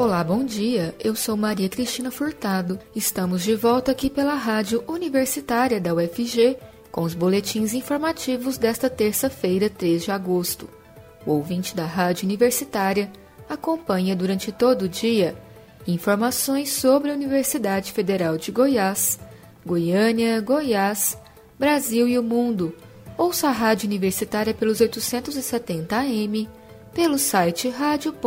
Olá, bom dia. Eu sou Maria Cristina Furtado. Estamos de volta aqui pela Rádio Universitária da UFG com os boletins informativos desta terça-feira, 3 de agosto. O ouvinte da Rádio Universitária acompanha durante todo o dia informações sobre a Universidade Federal de Goiás, Goiânia, Goiás, Brasil e o mundo. Ouça a Rádio Universitária pelos 870 AM pelo site radio.fg.br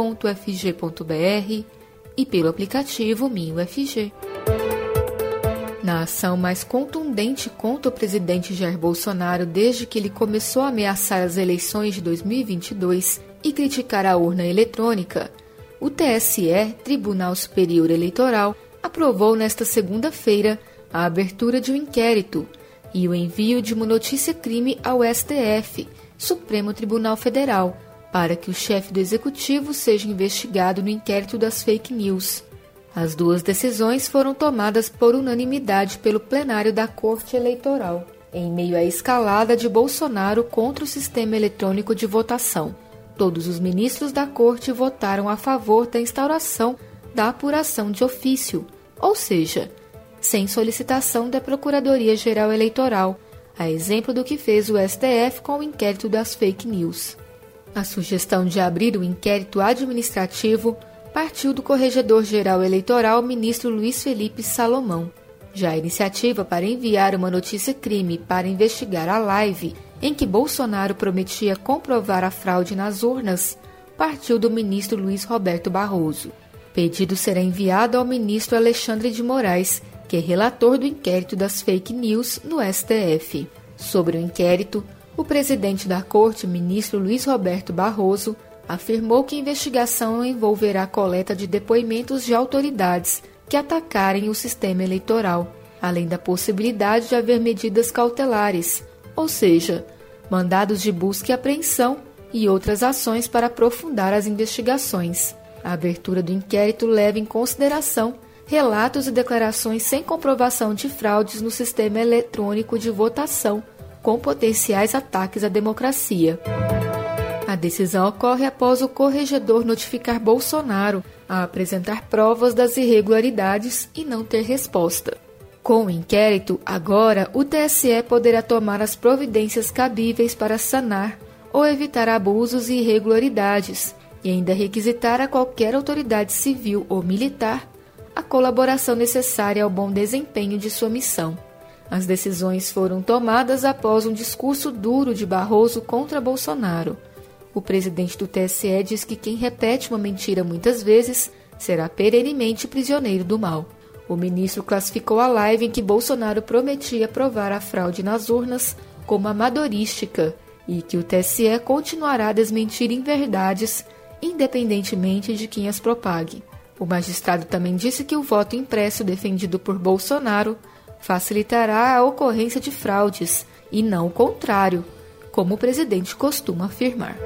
e pelo aplicativo MinUFG. Na ação mais contundente contra o presidente Jair Bolsonaro desde que ele começou a ameaçar as eleições de 2022 e criticar a urna eletrônica, o TSE, Tribunal Superior Eleitoral, aprovou nesta segunda-feira a abertura de um inquérito e o envio de uma notícia-crime ao STF, Supremo Tribunal Federal, para que o chefe do executivo seja investigado no inquérito das fake news. As duas decisões foram tomadas por unanimidade pelo plenário da Corte Eleitoral, em meio à escalada de Bolsonaro contra o sistema eletrônico de votação. Todos os ministros da Corte votaram a favor da instauração da apuração de ofício, ou seja, sem solicitação da Procuradoria-Geral Eleitoral, a exemplo do que fez o STF com o inquérito das fake news. A sugestão de abrir o inquérito administrativo partiu do Corregedor-Geral Eleitoral, ministro Luiz Felipe Salomão. Já a iniciativa para enviar uma notícia-crime para investigar a live em que Bolsonaro prometia comprovar a fraude nas urnas partiu do ministro Luiz Roberto Barroso. Pedido será enviado ao ministro Alexandre de Moraes, que é relator do inquérito das fake news no STF. Sobre o inquérito, o presidente da Corte, ministro Luiz Roberto Barroso, afirmou que a investigação envolverá a coleta de depoimentos de autoridades que atacarem o sistema eleitoral, além da possibilidade de haver medidas cautelares, ou seja, mandados de busca e apreensão e outras ações para aprofundar as investigações. A abertura do inquérito leva em consideração relatos e declarações sem comprovação de fraudes no sistema eletrônico de votação com potenciais ataques à democracia. A decisão ocorre após o corregedor notificar Bolsonaro a apresentar provas das irregularidades e não ter resposta. Com o inquérito, agora o TSE poderá tomar as providências cabíveis para sanar ou evitar abusos e irregularidades, e ainda requisitar a qualquer autoridade civil ou militar a colaboração necessária ao bom desempenho de sua missão. As decisões foram tomadas após um discurso duro de Barroso contra Bolsonaro. O presidente do TSE diz que quem repete uma mentira muitas vezes será perenemente prisioneiro do mal. O ministro classificou a live em que Bolsonaro prometia provar a fraude nas urnas como amadorística e que o TSE continuará a desmentir inverdades, independentemente de quem as propague. O magistrado também disse que o voto impresso defendido por Bolsonaro facilitará a ocorrência de fraudes e não o contrário, como o presidente costuma afirmar.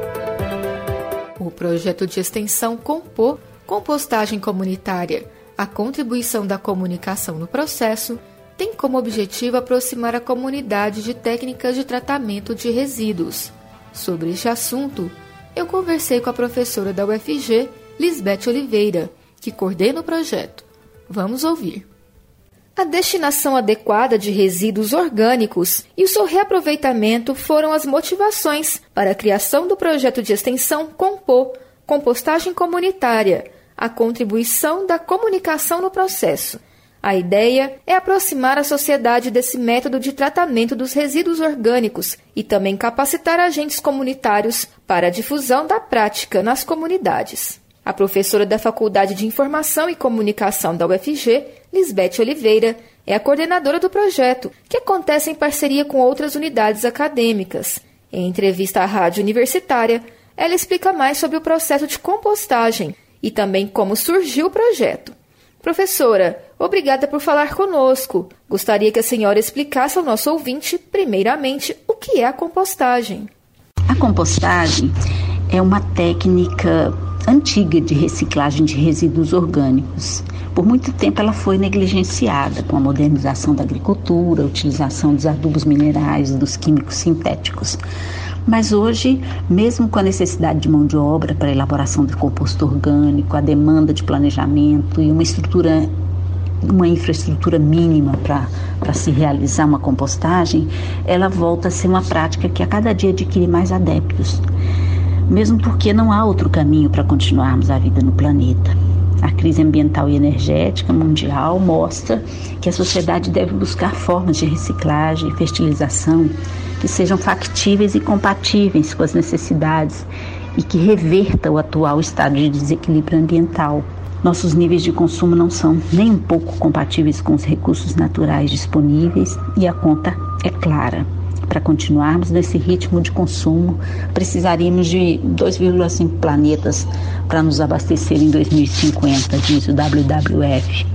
O projeto de extensão Compor Compostagem Comunitária, a contribuição da comunicação no processo, tem como objetivo aproximar a comunidade de técnicas de tratamento de resíduos. Sobre este assunto, eu conversei com a professora da UFG, Lisbeth Oliveira, que coordena o projeto. Vamos ouvir a destinação adequada de resíduos orgânicos e o seu reaproveitamento foram as motivações para a criação do projeto de extensão Compô, compostagem comunitária, a contribuição da comunicação no processo. A ideia é aproximar a sociedade desse método de tratamento dos resíduos orgânicos e também capacitar agentes comunitários para a difusão da prática nas comunidades. A professora da Faculdade de Informação e Comunicação da UFG, Lisbeth Oliveira, é a coordenadora do projeto, que acontece em parceria com outras unidades acadêmicas. Em entrevista à Rádio Universitária, ela explica mais sobre o processo de compostagem e também como surgiu o projeto. Professora, obrigada por falar conosco. Gostaria que a senhora explicasse ao nosso ouvinte, primeiramente, o que é a compostagem. A compostagem é uma técnica antiga de reciclagem de resíduos orgânicos. Por muito tempo ela foi negligenciada com a modernização da agricultura, a utilização dos adubos minerais, dos químicos sintéticos. Mas hoje, mesmo com a necessidade de mão de obra para a elaboração de composto orgânico, a demanda de planejamento e uma estrutura uma infraestrutura mínima para se realizar uma compostagem, ela volta a ser uma prática que a cada dia adquire mais adeptos, mesmo porque não há outro caminho para continuarmos a vida no planeta. A crise ambiental e energética mundial mostra que a sociedade deve buscar formas de reciclagem e fertilização que sejam factíveis e compatíveis com as necessidades e que reverta o atual estado de desequilíbrio ambiental. Nossos níveis de consumo não são nem um pouco compatíveis com os recursos naturais disponíveis e a conta é clara. Para continuarmos nesse ritmo de consumo, precisaríamos de 2,5 planetas para nos abastecer em 2050, diz o WWF.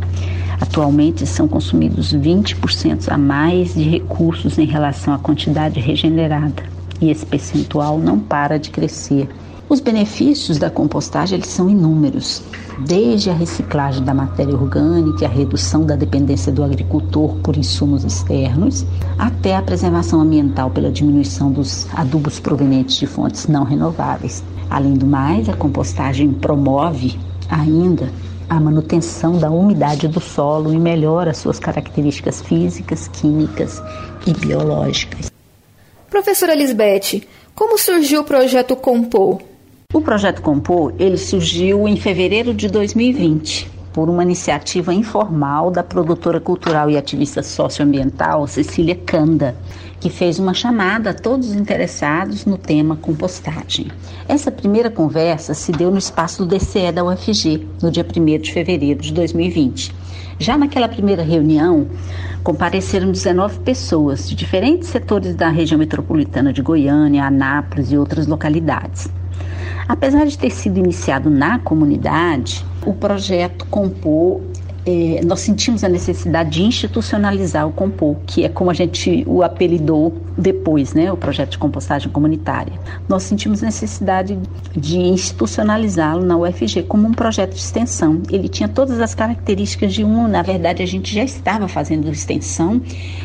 Atualmente são consumidos 20% a mais de recursos em relação à quantidade regenerada, e esse percentual não para de crescer. Os benefícios da compostagem eles são inúmeros, desde a reciclagem da matéria orgânica a redução da dependência do agricultor por insumos externos, até a preservação ambiental pela diminuição dos adubos provenientes de fontes não renováveis. Além do mais, a compostagem promove ainda a manutenção da umidade do solo e melhora suas características físicas, químicas e biológicas. Professora Lisbeth, como surgiu o projeto Compor? O projeto Compor, ele surgiu em fevereiro de 2020 por uma iniciativa informal da produtora cultural e ativista socioambiental Cecília Canda, que fez uma chamada a todos os interessados no tema compostagem. Essa primeira conversa se deu no espaço do DCE da UFG, no dia 1 de fevereiro de 2020. Já naquela primeira reunião, compareceram 19 pessoas de diferentes setores da região metropolitana de Goiânia, Anápolis e outras localidades. Apesar de ter sido iniciado na comunidade, o projeto Compor é, nós sentimos a necessidade de institucionalizar o Compor, que é como a gente o apelidou depois, né, o projeto de compostagem comunitária. Nós sentimos necessidade de institucionalizá-lo na UFG como um projeto de extensão. Ele tinha todas as características de um, na verdade a gente já estava fazendo extensão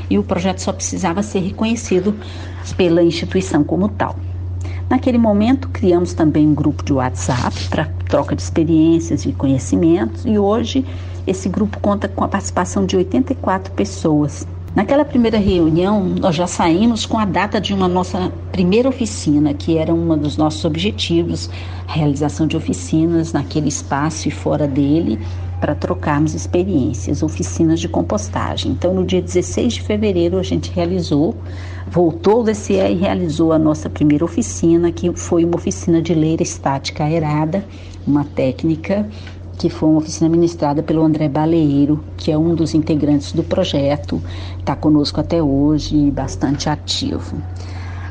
e o projeto só precisava ser reconhecido pela instituição como tal. Naquele momento, criamos também um grupo de WhatsApp para troca de experiências e conhecimentos, e hoje esse grupo conta com a participação de 84 pessoas. Naquela primeira reunião, nós já saímos com a data de uma nossa primeira oficina, que era um dos nossos objetivos, a realização de oficinas naquele espaço e fora dele, para trocarmos experiências, oficinas de compostagem. Então, no dia 16 de fevereiro, a gente realizou, voltou do DCE e realizou a nossa primeira oficina, que foi uma oficina de leira estática aerada, uma técnica que foi uma oficina ministrada pelo André Baleiro, que é um dos integrantes do projeto, está conosco até hoje, bastante ativo.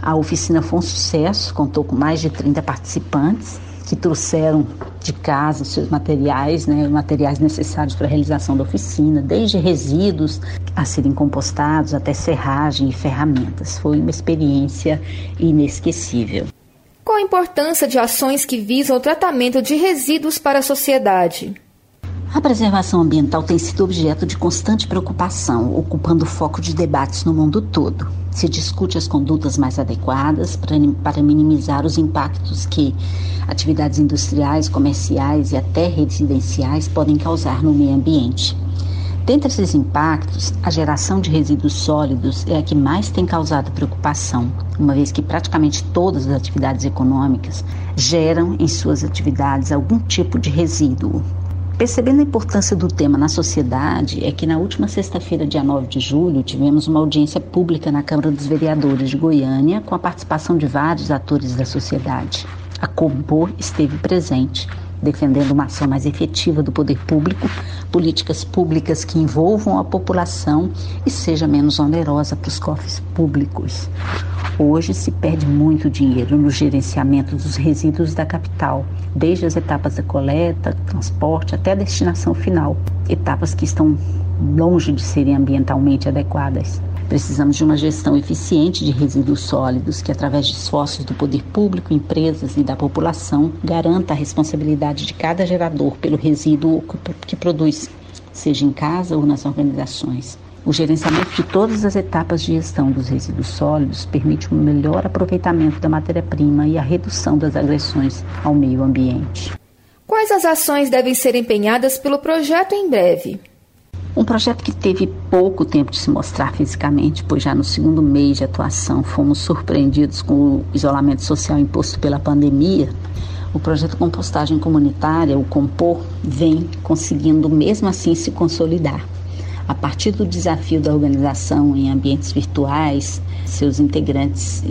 A oficina foi um sucesso, contou com mais de 30 participantes, que trouxeram de casa seus materiais, né, materiais necessários para a realização da oficina, desde resíduos a serem compostados até serragem e ferramentas. Foi uma experiência inesquecível. Qual a importância de ações que visam o tratamento de resíduos para a sociedade? A preservação ambiental tem sido objeto de constante preocupação, ocupando o foco de debates no mundo todo. Se discute as condutas mais adequadas para minimizar os impactos que atividades industriais, comerciais e até residenciais podem causar no meio ambiente. Dentre esses impactos, a geração de resíduos sólidos é a que mais tem causado preocupação, uma vez que praticamente todas as atividades econômicas geram em suas atividades algum tipo de resíduo, Percebendo a importância do tema na sociedade, é que na última sexta-feira, dia 9 de julho, tivemos uma audiência pública na Câmara dos Vereadores de Goiânia com a participação de vários atores da sociedade. A Compor esteve presente, defendendo uma ação mais efetiva do poder público, políticas públicas que envolvam a população e seja menos onerosa para os cofres públicos. Hoje se perde muito dinheiro no gerenciamento dos resíduos da capital, desde as etapas da coleta, transporte até a destinação final, etapas que estão longe de serem ambientalmente adequadas. Precisamos de uma gestão eficiente de resíduos sólidos que, através de esforços do poder público, empresas e da população, garanta a responsabilidade de cada gerador pelo resíduo que produz, seja em casa ou nas organizações. O gerenciamento de todas as etapas de gestão dos resíduos sólidos permite um melhor aproveitamento da matéria-prima e a redução das agressões ao meio ambiente. Quais as ações devem ser empenhadas pelo projeto em breve? Um projeto que teve pouco tempo de se mostrar fisicamente, pois já no segundo mês de atuação fomos surpreendidos com o isolamento social imposto pela pandemia. O projeto Compostagem Comunitária, o Compor, vem conseguindo mesmo assim se consolidar. A partir do desafio da organização em ambientes virtuais, seus integrantes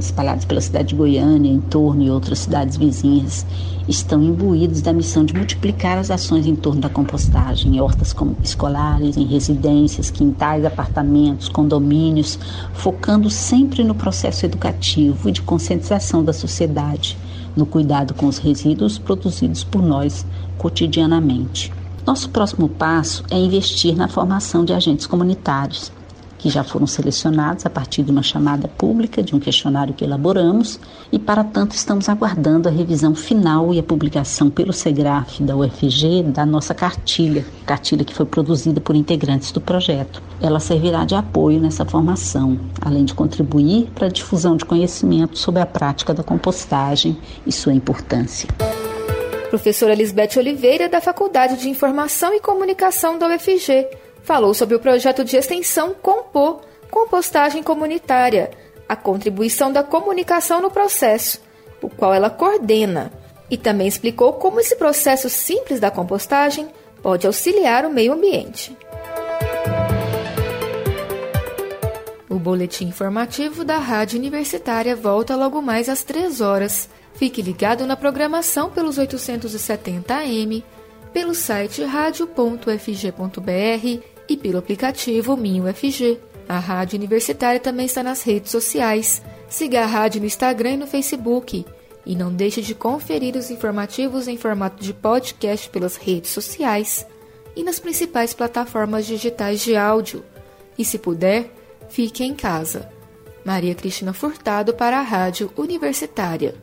espalhados pela cidade de Goiânia, em torno e outras cidades vizinhas, estão imbuídos da missão de multiplicar as ações em torno da compostagem, em hortas escolares, em residências, quintais, apartamentos, condomínios, focando sempre no processo educativo e de conscientização da sociedade, no cuidado com os resíduos produzidos por nós cotidianamente. Nosso próximo passo é investir na formação de agentes comunitários, que já foram selecionados a partir de uma chamada pública, de um questionário que elaboramos, e para tanto estamos aguardando a revisão final e a publicação pelo SEGRAF da UFG da nossa cartilha, cartilha que foi produzida por integrantes do projeto. Ela servirá de apoio nessa formação, além de contribuir para a difusão de conhecimento sobre a prática da compostagem e sua importância professora Lisbeth Oliveira, da Faculdade de Informação e Comunicação da UFG, falou sobre o projeto de extensão Compor, Compostagem Comunitária, a contribuição da comunicação no processo, o qual ela coordena, e também explicou como esse processo simples da compostagem pode auxiliar o meio ambiente. O boletim informativo da Rádio Universitária volta logo mais às 3 horas. Fique ligado na programação pelos 870 AM, pelo site radio.fg.br e pelo aplicativo MinUFG. A Rádio Universitária também está nas redes sociais. Siga a rádio no Instagram e no Facebook. E não deixe de conferir os informativos em formato de podcast pelas redes sociais e nas principais plataformas digitais de áudio. E se puder, fique em casa. Maria Cristina Furtado para a Rádio Universitária.